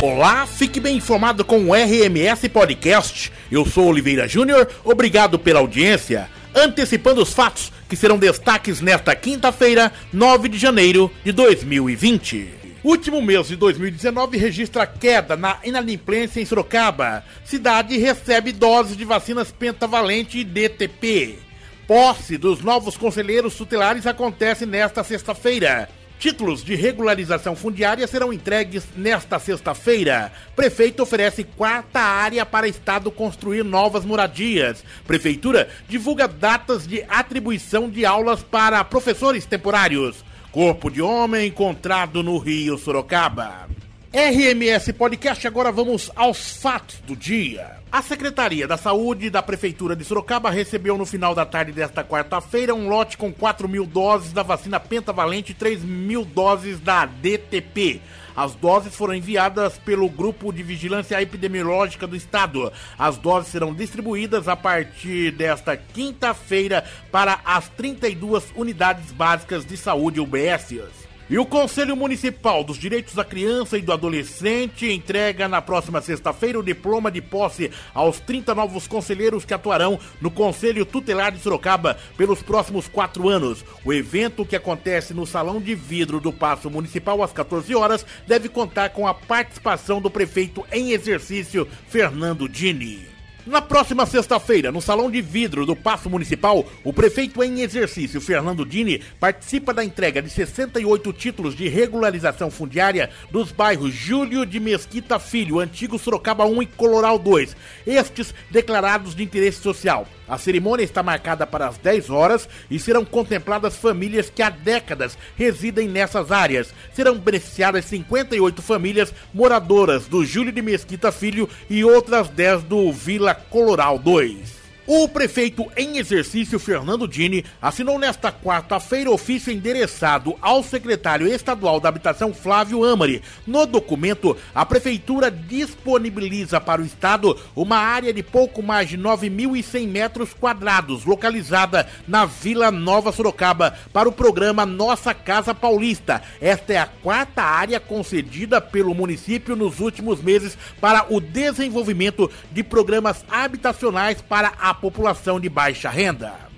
Olá, fique bem informado com o RMS Podcast. Eu sou Oliveira Júnior, obrigado pela audiência. Antecipando os fatos que serão destaques nesta quinta-feira, 9 de janeiro de 2020. Último mês de 2019 registra queda na inadimplência em Sorocaba. Cidade recebe doses de vacinas pentavalente e DTP. Posse dos novos conselheiros tutelares acontece nesta sexta-feira. Títulos de regularização fundiária serão entregues nesta sexta-feira. Prefeito oferece quarta área para Estado construir novas moradias. Prefeitura divulga datas de atribuição de aulas para professores temporários. Corpo de homem encontrado no Rio Sorocaba. RMS Podcast, agora vamos aos fatos do dia. A Secretaria da Saúde da Prefeitura de Sorocaba recebeu no final da tarde desta quarta-feira um lote com 4 mil doses da vacina pentavalente e 3 mil doses da DTP. As doses foram enviadas pelo Grupo de Vigilância Epidemiológica do Estado. As doses serão distribuídas a partir desta quinta-feira para as 32 unidades básicas de saúde UBSs. E o Conselho Municipal dos Direitos da Criança e do Adolescente entrega na próxima sexta-feira o diploma de posse aos 30 novos conselheiros que atuarão no Conselho Tutelar de Sorocaba pelos próximos quatro anos. O evento, que acontece no Salão de Vidro do Paço Municipal às 14 horas, deve contar com a participação do prefeito em exercício, Fernando Dini. Na próxima sexta-feira, no Salão de Vidro do Paço Municipal, o prefeito em exercício, Fernando Dini, participa da entrega de 68 títulos de regularização fundiária dos bairros Júlio de Mesquita Filho, Antigo Sorocaba 1 e Coloral 2, estes declarados de interesse social. A cerimônia está marcada para as 10 horas e serão contempladas famílias que há décadas residem nessas áreas. Serão beneficiadas 58 famílias moradoras do Júlio de Mesquita Filho e outras 10 do Vila Coloral 2. O prefeito em exercício, Fernando Dini, assinou nesta quarta-feira ofício endereçado ao secretário estadual da Habitação, Flávio Amari. No documento, a prefeitura disponibiliza para o estado uma área de pouco mais de 9.100 metros quadrados, localizada na Vila Nova Sorocaba, para o programa Nossa Casa Paulista. Esta é a quarta área concedida pelo município nos últimos meses para o desenvolvimento de programas habitacionais para a população de baixa renda.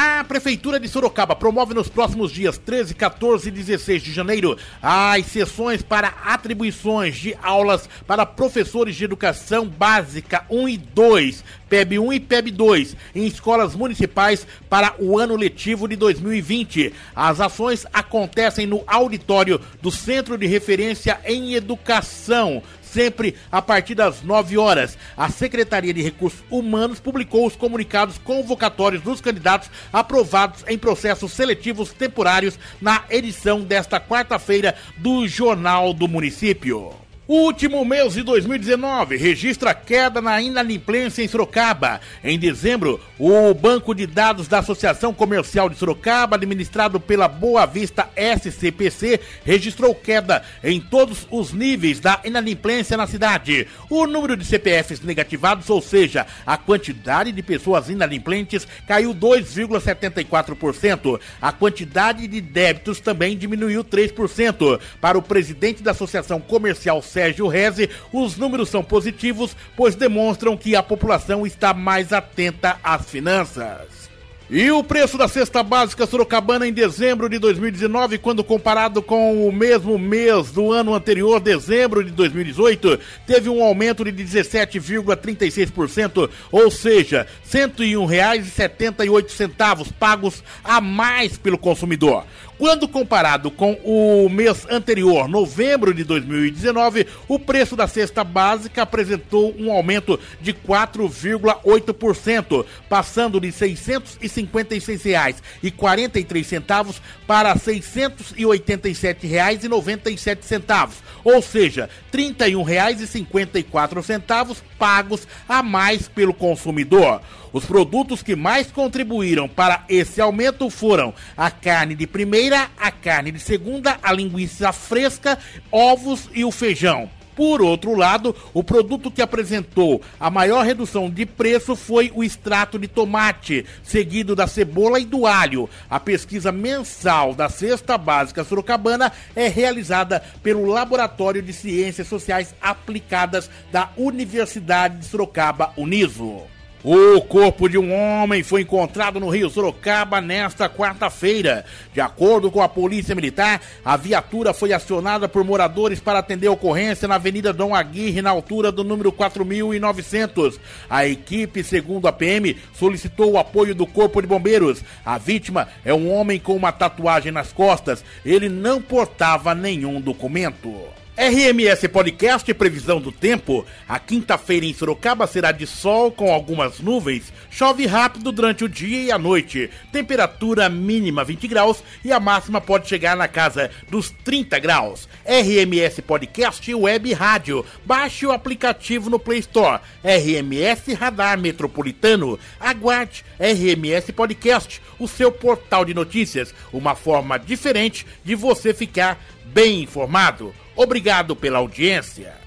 A Prefeitura de Sorocaba promove nos próximos dias 13, 14 e 16 de janeiro as sessões para atribuições de aulas para professores de educação básica 1 e 2, PEB 1 e PEB 2, em escolas municipais para o ano letivo de 2020. As ações acontecem no auditório do Centro de Referência em Educação, sempre a partir das 9 horas. A Secretaria de Recursos Humanos publicou os comunicados convocatórios dos candidatos aprovados em processos seletivos temporários na edição desta quarta-feira do Jornal do Município. O último mês de 2019 registra queda na inadimplência em Sorocaba. Em dezembro, o banco de dados da Associação Comercial de Sorocaba, administrado pela Boa Vista SCPC, registrou queda em todos os níveis da inadimplência na cidade. O número de CPFs negativados, ou seja, a quantidade de pessoas inadimplentes, caiu 2,74%. A quantidade de débitos também diminuiu 3%. Para o presidente da Associação Comercial Sérgio Reze, os números são positivos, pois demonstram que a população está mais atenta às finanças. E o preço da cesta básica sorocabana em dezembro de 2019, quando comparado com o mesmo mês do ano anterior, dezembro de 2018, teve um aumento de 17,36%, ou seja, R$ 101,78 pagos a mais pelo consumidor. Quando comparado com o mês anterior, novembro de 2019, o preço da cesta básica apresentou um aumento de 4,8%, passando de R$ 656,43 para R$ 687,97, ou seja, R$ 31,54 pagos a mais pelo consumidor. Os produtos que mais contribuíram para esse aumento foram a carne de primeira, a carne de segunda, a linguiça fresca, ovos e o feijão. Por outro lado, o produto que apresentou a maior redução de preço foi o extrato de tomate, seguido da cebola e do alho. A pesquisa mensal da Cesta Básica Sorocabana é realizada pelo Laboratório de Ciências Sociais Aplicadas da Universidade de Sorocaba, Uniso. O corpo de um homem foi encontrado no Rio Sorocaba nesta quarta-feira. De acordo com a Polícia Militar, a viatura foi acionada por moradores para atender a ocorrência na Avenida Dom Aguirre, na altura do número 4900. A equipe, segundo a PM, solicitou o apoio do Corpo de Bombeiros. A vítima é um homem com uma tatuagem nas costas. Ele não portava nenhum documento. RMS Podcast Previsão do Tempo. A quinta-feira em Sorocaba será de sol com algumas nuvens. Chove rápido durante o dia e a noite. Temperatura mínima 20 graus e a máxima pode chegar na casa dos 30 graus. RMS Podcast Web Rádio. Baixe o aplicativo no Play Store. RMS Radar Metropolitano. Aguarde RMS Podcast, o seu portal de notícias. Uma forma diferente de você ficar bem informado. Obrigado pela audiência.